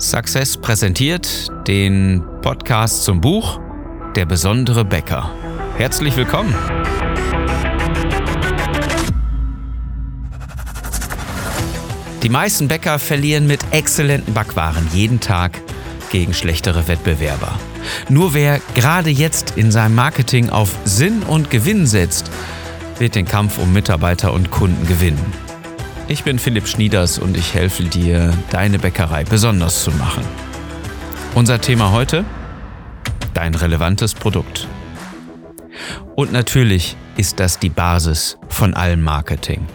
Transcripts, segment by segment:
Success präsentiert den Podcast zum Buch Der besondere Bäcker. Herzlich willkommen. Die meisten Bäcker verlieren mit exzellenten Backwaren jeden Tag gegen schlechtere Wettbewerber. Nur wer gerade jetzt in seinem Marketing auf Sinn und Gewinn setzt, wird den Kampf um Mitarbeiter und Kunden gewinnen. Ich bin Philipp Schnieders und ich helfe dir, deine Bäckerei besonders zu machen. Unser Thema heute? Dein relevantes Produkt. Und natürlich ist das die Basis von allem Marketing.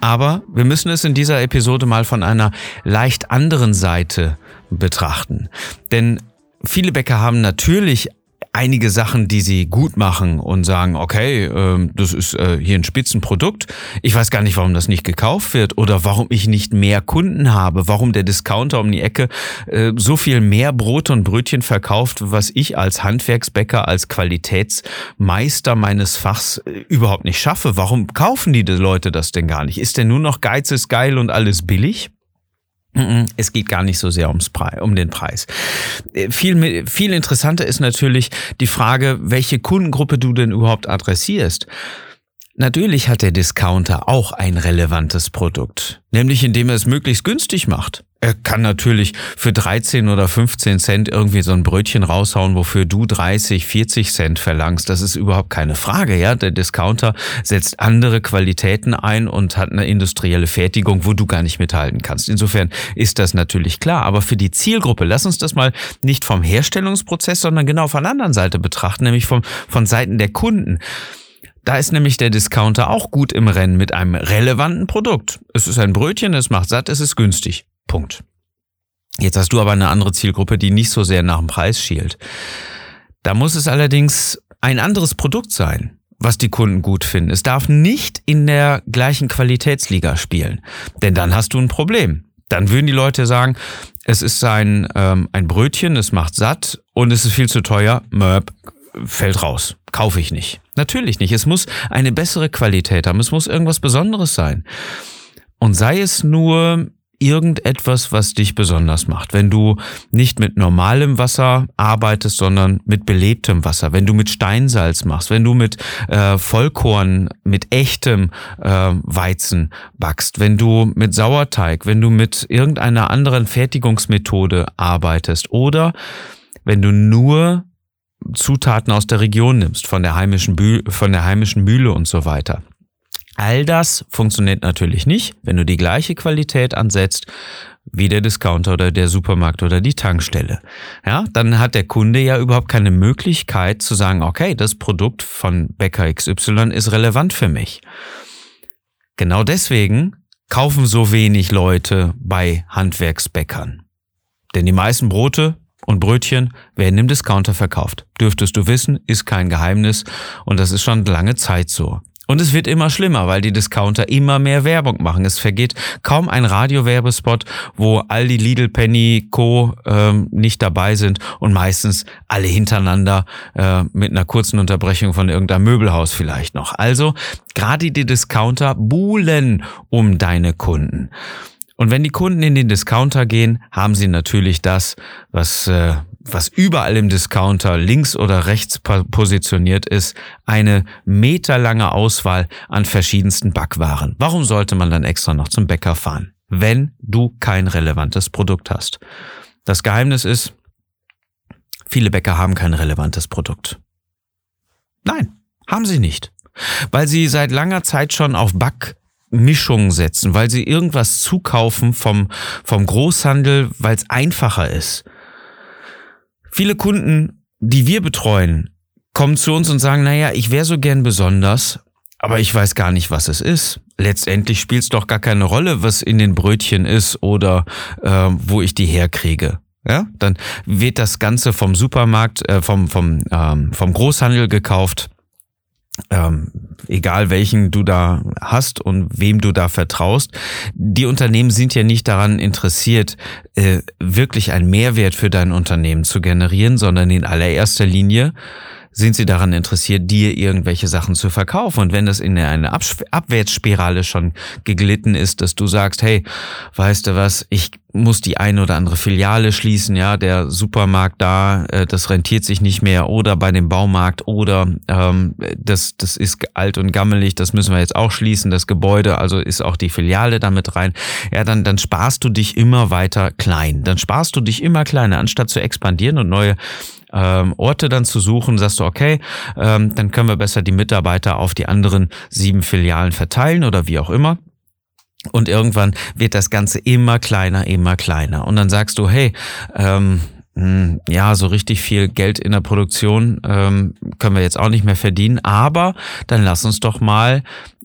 Aber wir müssen es in dieser Episode mal von einer leicht anderen Seite betrachten. Denn viele Bäcker haben natürlich einige Sachen, die sie gut machen und sagen, okay, äh, das ist äh, hier ein Spitzenprodukt. Ich weiß gar nicht, warum das nicht gekauft wird oder warum ich nicht mehr Kunden habe, warum der Discounter um die Ecke äh, so viel mehr Brot und Brötchen verkauft, was ich als Handwerksbäcker, als Qualitätsmeister meines Fachs äh, überhaupt nicht schaffe. Warum kaufen die Leute das denn gar nicht? Ist denn nur noch Geiz ist geil und alles billig? Es geht gar nicht so sehr ums Preis, um den Preis. Äh, viel, viel interessanter ist natürlich die Frage, welche Kundengruppe du denn überhaupt adressierst. Natürlich hat der Discounter auch ein relevantes Produkt, nämlich indem er es möglichst günstig macht. Er kann natürlich für 13 oder 15 Cent irgendwie so ein Brötchen raushauen, wofür du 30, 40 Cent verlangst. Das ist überhaupt keine Frage, ja. Der Discounter setzt andere Qualitäten ein und hat eine industrielle Fertigung, wo du gar nicht mithalten kannst. Insofern ist das natürlich klar. Aber für die Zielgruppe, lass uns das mal nicht vom Herstellungsprozess, sondern genau von der anderen Seite betrachten, nämlich vom, von Seiten der Kunden. Da ist nämlich der Discounter auch gut im Rennen mit einem relevanten Produkt. Es ist ein Brötchen, es macht satt, es ist günstig. Punkt. Jetzt hast du aber eine andere Zielgruppe, die nicht so sehr nach dem Preis schielt. Da muss es allerdings ein anderes Produkt sein, was die Kunden gut finden. Es darf nicht in der gleichen Qualitätsliga spielen, denn dann hast du ein Problem. Dann würden die Leute sagen, es ist ein, ähm, ein Brötchen, es macht satt und es ist viel zu teuer, Möb, fällt raus, kaufe ich nicht. Natürlich nicht. Es muss eine bessere Qualität haben, es muss irgendwas Besonderes sein. Und sei es nur irgendetwas, was dich besonders macht. Wenn du nicht mit normalem Wasser arbeitest, sondern mit belebtem Wasser, wenn du mit Steinsalz machst, wenn du mit äh, Vollkorn, mit echtem äh, Weizen backst, wenn du mit Sauerteig, wenn du mit irgendeiner anderen Fertigungsmethode arbeitest oder wenn du nur Zutaten aus der Region nimmst, von der heimischen, Bü von der heimischen Mühle und so weiter All das funktioniert natürlich nicht, wenn du die gleiche Qualität ansetzt wie der Discounter oder der Supermarkt oder die Tankstelle. Ja, dann hat der Kunde ja überhaupt keine Möglichkeit zu sagen, okay, das Produkt von Bäcker XY ist relevant für mich. Genau deswegen kaufen so wenig Leute bei Handwerksbäckern. Denn die meisten Brote und Brötchen werden im Discounter verkauft. Dürftest du wissen, ist kein Geheimnis und das ist schon lange Zeit so. Und es wird immer schlimmer, weil die Discounter immer mehr Werbung machen. Es vergeht kaum ein Radiowerbespot, wo all die Lidl, Penny, Co. Ähm, nicht dabei sind und meistens alle hintereinander äh, mit einer kurzen Unterbrechung von irgendeinem Möbelhaus vielleicht noch. Also gerade die Discounter buhlen um deine Kunden. Und wenn die Kunden in den Discounter gehen, haben sie natürlich das, was äh, was überall im Discounter links oder rechts positioniert ist, eine meterlange Auswahl an verschiedensten Backwaren. Warum sollte man dann extra noch zum Bäcker fahren, wenn du kein relevantes Produkt hast? Das Geheimnis ist, viele Bäcker haben kein relevantes Produkt. Nein, haben sie nicht. Weil sie seit langer Zeit schon auf Backmischungen setzen, weil sie irgendwas zukaufen vom, vom Großhandel, weil es einfacher ist Viele Kunden, die wir betreuen, kommen zu uns und sagen, naja, ich wäre so gern besonders, aber ich weiß gar nicht, was es ist. Letztendlich spielt es doch gar keine Rolle, was in den Brötchen ist oder äh, wo ich die herkriege. Ja, dann wird das Ganze vom Supermarkt, äh, vom, vom, ähm, vom Großhandel gekauft ähm, egal welchen du da hast und wem du da vertraust. Die Unternehmen sind ja nicht daran interessiert, äh, wirklich einen Mehrwert für dein Unternehmen zu generieren, sondern in allererster Linie sind sie daran interessiert, dir irgendwelche Sachen zu verkaufen. Und wenn das in eine Abwärtsspirale schon geglitten ist, dass du sagst, hey, weißt du was, ich muss die eine oder andere Filiale schließen, ja, der Supermarkt da, äh, das rentiert sich nicht mehr oder bei dem Baumarkt oder ähm, das, das ist alt und gammelig, das müssen wir jetzt auch schließen, das Gebäude, also ist auch die Filiale damit rein, ja, dann, dann sparst du dich immer weiter klein, dann sparst du dich immer kleiner, anstatt zu expandieren und neue ähm, Orte dann zu suchen, sagst du, okay, ähm, dann können wir besser die Mitarbeiter auf die anderen sieben Filialen verteilen oder wie auch immer. Und irgendwann wird das Ganze immer kleiner, immer kleiner. Und dann sagst du, hey, ähm, hm, ja, so richtig viel Geld in der Produktion ähm, können wir jetzt auch nicht mehr verdienen, aber dann lass uns doch mal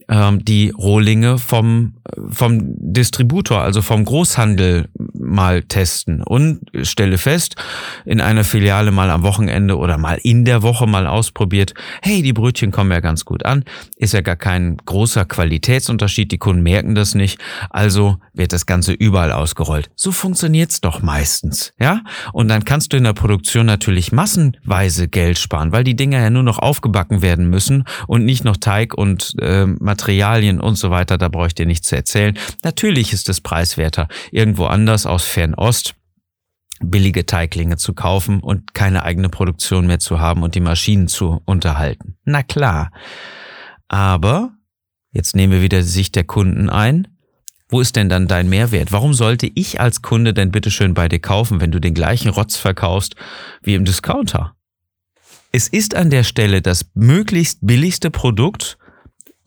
ähm, die Rohlinge vom, vom Distributor, also vom Großhandel mal testen und stelle fest, in einer Filiale mal am Wochenende oder mal in der Woche mal ausprobiert, hey, die Brötchen kommen ja ganz gut an, ist ja gar kein großer Qualitätsunterschied, die Kunden merken das nicht, also wird das Ganze überall ausgerollt. So funktioniert's doch meistens, ja? Und dann kannst du in der Produktion natürlich massenweise Geld sparen, weil die Dinger ja nur noch aufgebacken werden müssen und nicht noch Teig und äh, Materialien und so weiter, da brauche ich dir nichts zu erzählen. Natürlich ist es preiswerter, irgendwo anders aus Fernost billige Teiglinge zu kaufen und keine eigene Produktion mehr zu haben und die Maschinen zu unterhalten. Na klar. Aber, jetzt nehmen wir wieder die Sicht der Kunden ein, wo ist denn dann dein Mehrwert? Warum sollte ich als Kunde denn bitteschön bei dir kaufen, wenn du den gleichen Rotz verkaufst wie im Discounter? Es ist an der Stelle das möglichst billigste Produkt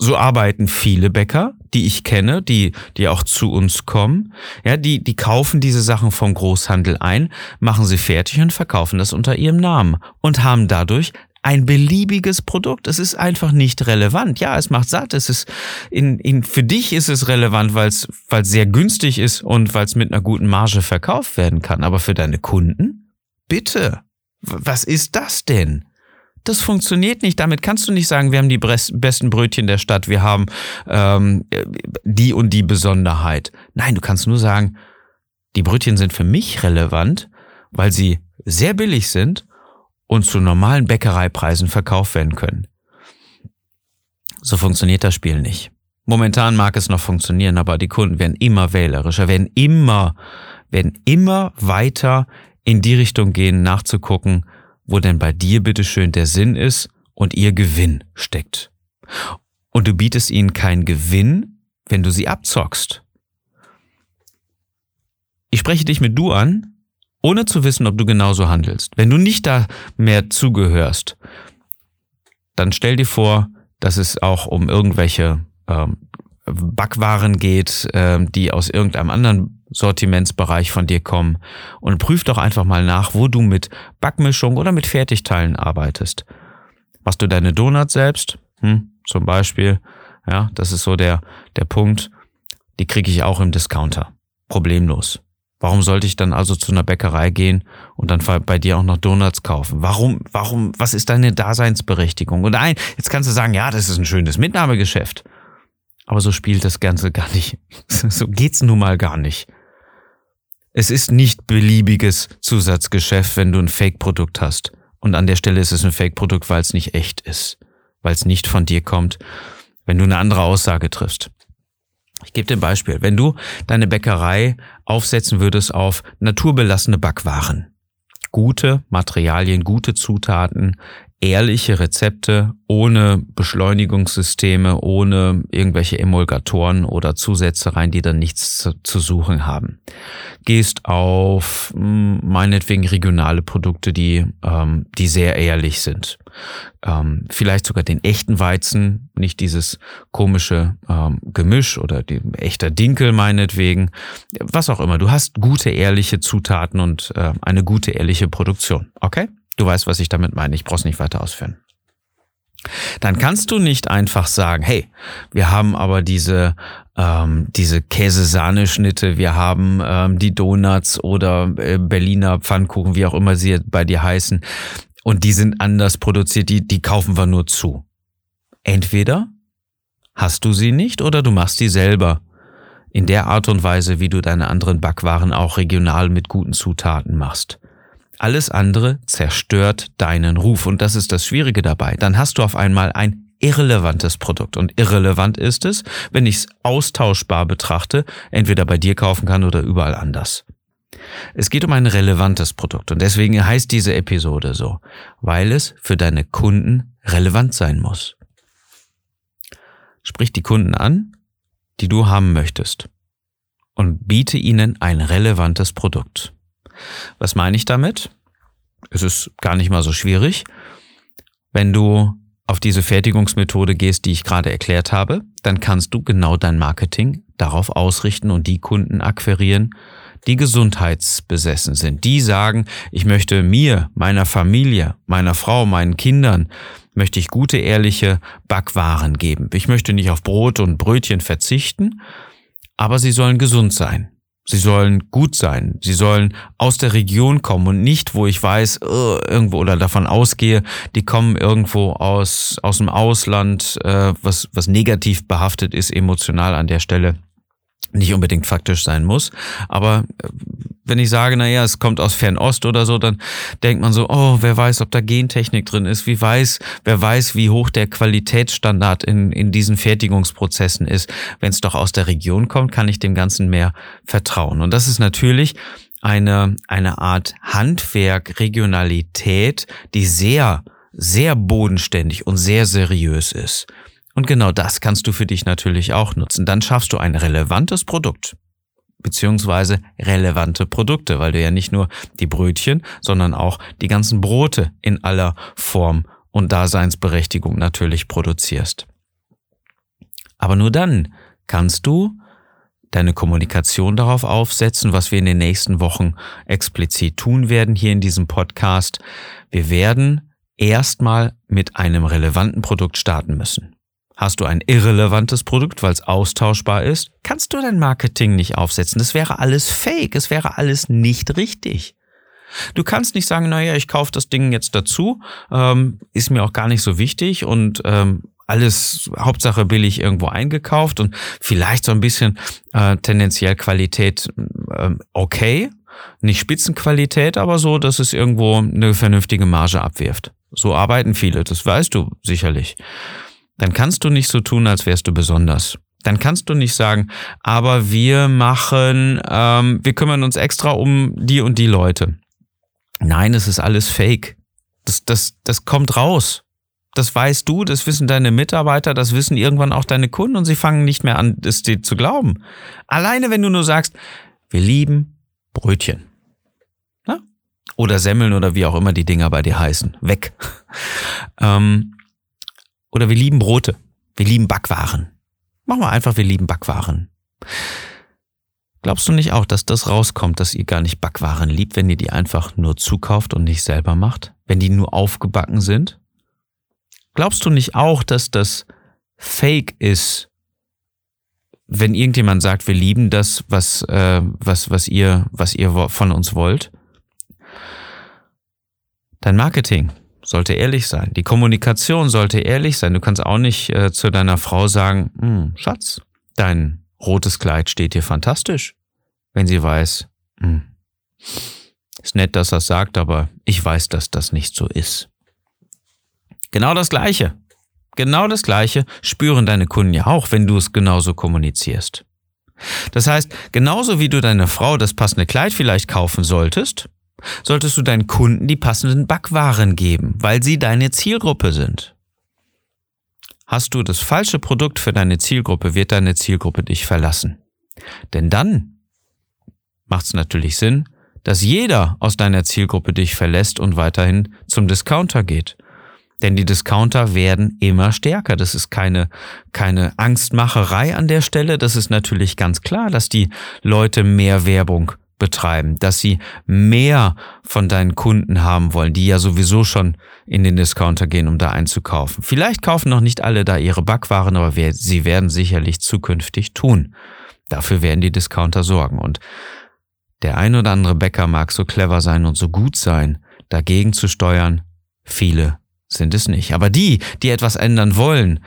so arbeiten viele Bäcker, die ich kenne, die, die auch zu uns kommen. Ja, die, die kaufen diese Sachen vom Großhandel ein, machen sie fertig und verkaufen das unter ihrem Namen und haben dadurch ein beliebiges Produkt. Es ist einfach nicht relevant. Ja, es macht satt. Es ist in, in für dich ist es relevant, weil es weil es sehr günstig ist und weil es mit einer guten Marge verkauft werden kann. Aber für deine Kunden, bitte, was ist das denn? Das funktioniert nicht. Damit kannst du nicht sagen, wir haben die besten Brötchen der Stadt, wir haben ähm, die und die Besonderheit. Nein, du kannst nur sagen, die Brötchen sind für mich relevant, weil sie sehr billig sind und zu normalen Bäckereipreisen verkauft werden können. So funktioniert das Spiel nicht. Momentan mag es noch funktionieren, aber die Kunden werden immer wählerischer, werden immer, werden immer weiter in die Richtung gehen, nachzugucken, wo denn bei dir bitteschön der Sinn ist und ihr Gewinn steckt. Und du bietest ihnen keinen Gewinn, wenn du sie abzockst. Ich spreche dich mit du an, ohne zu wissen, ob du genauso handelst. Wenn du nicht da mehr zugehörst, dann stell dir vor, dass es auch um irgendwelche ähm, Backwaren geht, ähm, die aus irgendeinem anderen Sortimentsbereich von dir kommen und prüf doch einfach mal nach, wo du mit Backmischung oder mit Fertigteilen arbeitest. Machst du deine Donuts selbst? Hm, zum Beispiel. Ja, das ist so der, der Punkt. Die kriege ich auch im Discounter. Problemlos. Warum sollte ich dann also zu einer Bäckerei gehen und dann bei dir auch noch Donuts kaufen? Warum, warum, was ist deine Daseinsberechtigung? Und ein, jetzt kannst du sagen, ja, das ist ein schönes Mitnahmegeschäft. Aber so spielt das Ganze gar nicht. So geht's nun mal gar nicht. Es ist nicht beliebiges Zusatzgeschäft, wenn du ein Fake-Produkt hast. Und an der Stelle ist es ein Fake-Produkt, weil es nicht echt ist, weil es nicht von dir kommt, wenn du eine andere Aussage triffst. Ich gebe dir ein Beispiel. Wenn du deine Bäckerei aufsetzen würdest auf naturbelassene Backwaren, gute Materialien, gute Zutaten, ehrliche Rezepte ohne Beschleunigungssysteme, ohne irgendwelche Emulgatoren oder Zusätze rein, die dann nichts zu, suchen haben. Gehst auf hm, meinetwegen regionale Produkte, die, ähm, die sehr ehrlich sind. Ähm, vielleicht sogar den echten Weizen, nicht dieses komische ähm, Gemisch oder die echter Dinkel meinetwegen. Was auch immer. Du hast gute, ehrliche Zutaten und äh, eine gute, ehrliche Produktion. Okay? Du weißt, was ich damit meine. Ich brauch's nicht weiter ausführen. Dann kannst du nicht einfach sagen, hey, wir haben aber diese, ähm, diese Käse-Sahne-Schnitte, wir haben ähm, die Donuts oder äh, Berliner Pfannkuchen, wie auch immer sie bei dir heißen, und die sind anders produziert, die, die kaufen wir nur zu. Entweder hast du sie nicht oder du machst die selber. In der Art und Weise, wie du deine anderen Backwaren auch regional mit guten Zutaten machst. Alles andere zerstört deinen Ruf. Und das ist das Schwierige dabei. Dann hast du auf einmal ein irrelevantes Produkt. Und irrelevant ist es, wenn ich es austauschbar betrachte, entweder bei dir kaufen kann oder überall anders. Es geht um ein relevantes Produkt und deswegen heißt diese Episode so, weil es für deine Kunden relevant sein muss. Sprich die Kunden an, die du haben möchtest und biete ihnen ein relevantes Produkt. Was meine ich damit? Es ist gar nicht mal so schwierig. Wenn du auf diese Fertigungsmethode gehst, die ich gerade erklärt habe, dann kannst du genau dein Marketing darauf ausrichten und die Kunden akquirieren, die gesundheitsbesessen sind. Die sagen, ich möchte mir, meiner Familie, meiner Frau, meinen Kindern, möchte ich gute, ehrliche Backwaren geben. Ich möchte nicht auf Brot und Brötchen verzichten, aber sie sollen gesund sein. Sie sollen gut sein. Sie sollen aus der Region kommen und nicht, wo ich weiß, uh, irgendwo oder davon ausgehe, die kommen irgendwo aus, aus dem Ausland, äh, was, was negativ behaftet ist, emotional an der Stelle nicht unbedingt faktisch sein muss. Aber äh, wenn ich sage, naja, es kommt aus Fernost oder so, dann denkt man so, oh, wer weiß, ob da Gentechnik drin ist, wie weiß, wer weiß, wie hoch der Qualitätsstandard in, in diesen Fertigungsprozessen ist. Wenn es doch aus der Region kommt, kann ich dem Ganzen mehr vertrauen. Und das ist natürlich eine, eine Art Handwerk, Regionalität, die sehr, sehr bodenständig und sehr seriös ist. Und genau das kannst du für dich natürlich auch nutzen. Dann schaffst du ein relevantes Produkt beziehungsweise relevante Produkte, weil du ja nicht nur die Brötchen, sondern auch die ganzen Brote in aller Form und Daseinsberechtigung natürlich produzierst. Aber nur dann kannst du deine Kommunikation darauf aufsetzen, was wir in den nächsten Wochen explizit tun werden hier in diesem Podcast. Wir werden erstmal mit einem relevanten Produkt starten müssen. Hast du ein irrelevantes Produkt, weil es austauschbar ist, kannst du dein Marketing nicht aufsetzen. Das wäre alles fake, es wäre alles nicht richtig. Du kannst nicht sagen, naja, ich kaufe das Ding jetzt dazu, ähm, ist mir auch gar nicht so wichtig und ähm, alles Hauptsache billig irgendwo eingekauft und vielleicht so ein bisschen äh, tendenziell Qualität äh, okay, nicht Spitzenqualität, aber so, dass es irgendwo eine vernünftige Marge abwirft. So arbeiten viele, das weißt du sicherlich dann kannst du nicht so tun, als wärst du besonders. Dann kannst du nicht sagen, aber wir machen, ähm, wir kümmern uns extra um die und die Leute. Nein, es ist alles Fake. Das, das, das kommt raus. Das weißt du, das wissen deine Mitarbeiter, das wissen irgendwann auch deine Kunden und sie fangen nicht mehr an, es dir zu glauben. Alleine, wenn du nur sagst, wir lieben Brötchen. Na? Oder Semmeln oder wie auch immer die Dinger bei dir heißen. Weg. ähm, oder wir lieben Brote. Wir lieben Backwaren. Machen wir einfach, wir lieben Backwaren. Glaubst du nicht auch, dass das rauskommt, dass ihr gar nicht Backwaren liebt, wenn ihr die einfach nur zukauft und nicht selber macht? Wenn die nur aufgebacken sind? Glaubst du nicht auch, dass das Fake ist, wenn irgendjemand sagt, wir lieben das, was, äh, was, was ihr, was ihr von uns wollt? Dein Marketing, sollte ehrlich sein. Die Kommunikation sollte ehrlich sein. Du kannst auch nicht äh, zu deiner Frau sagen, hm, Schatz, dein rotes Kleid steht dir fantastisch. Wenn sie weiß, hm, ist nett, dass er es sagt, aber ich weiß, dass das nicht so ist. Genau das Gleiche. Genau das Gleiche spüren deine Kunden ja auch, wenn du es genauso kommunizierst. Das heißt, genauso wie du deiner Frau das passende Kleid vielleicht kaufen solltest, solltest du deinen Kunden die passenden Backwaren geben, weil sie deine Zielgruppe sind. Hast du das falsche Produkt für deine Zielgruppe, wird deine Zielgruppe dich verlassen. Denn dann macht es natürlich Sinn, dass jeder aus deiner Zielgruppe dich verlässt und weiterhin zum Discounter geht. Denn die Discounter werden immer stärker. Das ist keine, keine Angstmacherei an der Stelle. Das ist natürlich ganz klar, dass die Leute mehr Werbung betreiben, dass sie mehr von deinen Kunden haben wollen, die ja sowieso schon in den Discounter gehen, um da einzukaufen. Vielleicht kaufen noch nicht alle da ihre Backwaren, aber sie werden sicherlich zukünftig tun. Dafür werden die Discounter sorgen. Und der ein oder andere Bäcker mag so clever sein und so gut sein, dagegen zu steuern. Viele sind es nicht. Aber die, die etwas ändern wollen,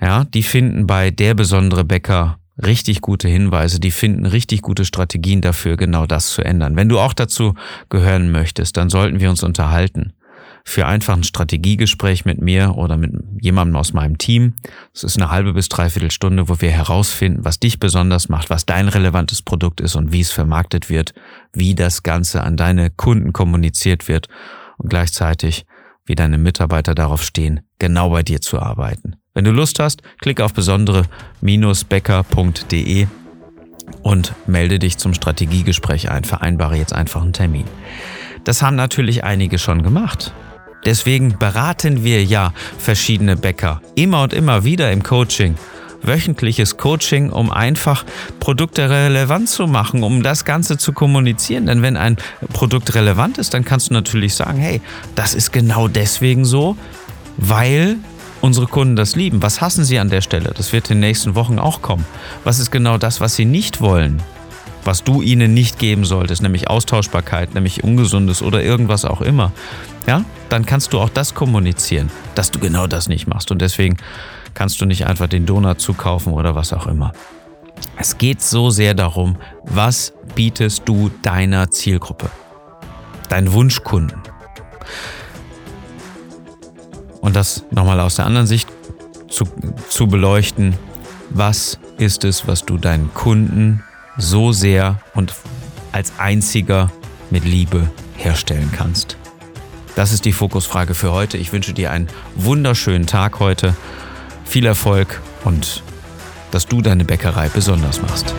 ja, die finden bei der besondere Bäcker richtig gute Hinweise, die finden richtig gute Strategien dafür, genau das zu ändern. Wenn du auch dazu gehören möchtest, dann sollten wir uns unterhalten. Für einfach ein Strategiegespräch mit mir oder mit jemandem aus meinem Team. Es ist eine halbe bis dreiviertel Stunde, wo wir herausfinden, was dich besonders macht, was dein relevantes Produkt ist und wie es vermarktet wird, wie das Ganze an deine Kunden kommuniziert wird und gleichzeitig wie deine Mitarbeiter darauf stehen, genau bei dir zu arbeiten. Wenn du Lust hast, klick auf besondere-becker.de und melde dich zum Strategiegespräch ein. Vereinbare jetzt einfach einen Termin. Das haben natürlich einige schon gemacht. Deswegen beraten wir ja verschiedene Bäcker immer und immer wieder im Coaching. Wöchentliches Coaching, um einfach Produkte relevant zu machen, um das Ganze zu kommunizieren. Denn wenn ein Produkt relevant ist, dann kannst du natürlich sagen, hey, das ist genau deswegen so, weil unsere Kunden das lieben. Was hassen sie an der Stelle? Das wird in den nächsten Wochen auch kommen. Was ist genau das, was sie nicht wollen? Was du ihnen nicht geben solltest, nämlich Austauschbarkeit, nämlich Ungesundes oder irgendwas auch immer. Ja, dann kannst du auch das kommunizieren, dass du genau das nicht machst. Und deswegen kannst du nicht einfach den Donut zukaufen oder was auch immer. Es geht so sehr darum, was bietest du deiner Zielgruppe, deinen Wunschkunden. Und das nochmal aus der anderen Sicht zu, zu beleuchten. Was ist es, was du deinen Kunden so sehr und als einziger mit Liebe herstellen kannst? Das ist die Fokusfrage für heute. Ich wünsche dir einen wunderschönen Tag heute. Viel Erfolg und dass du deine Bäckerei besonders machst.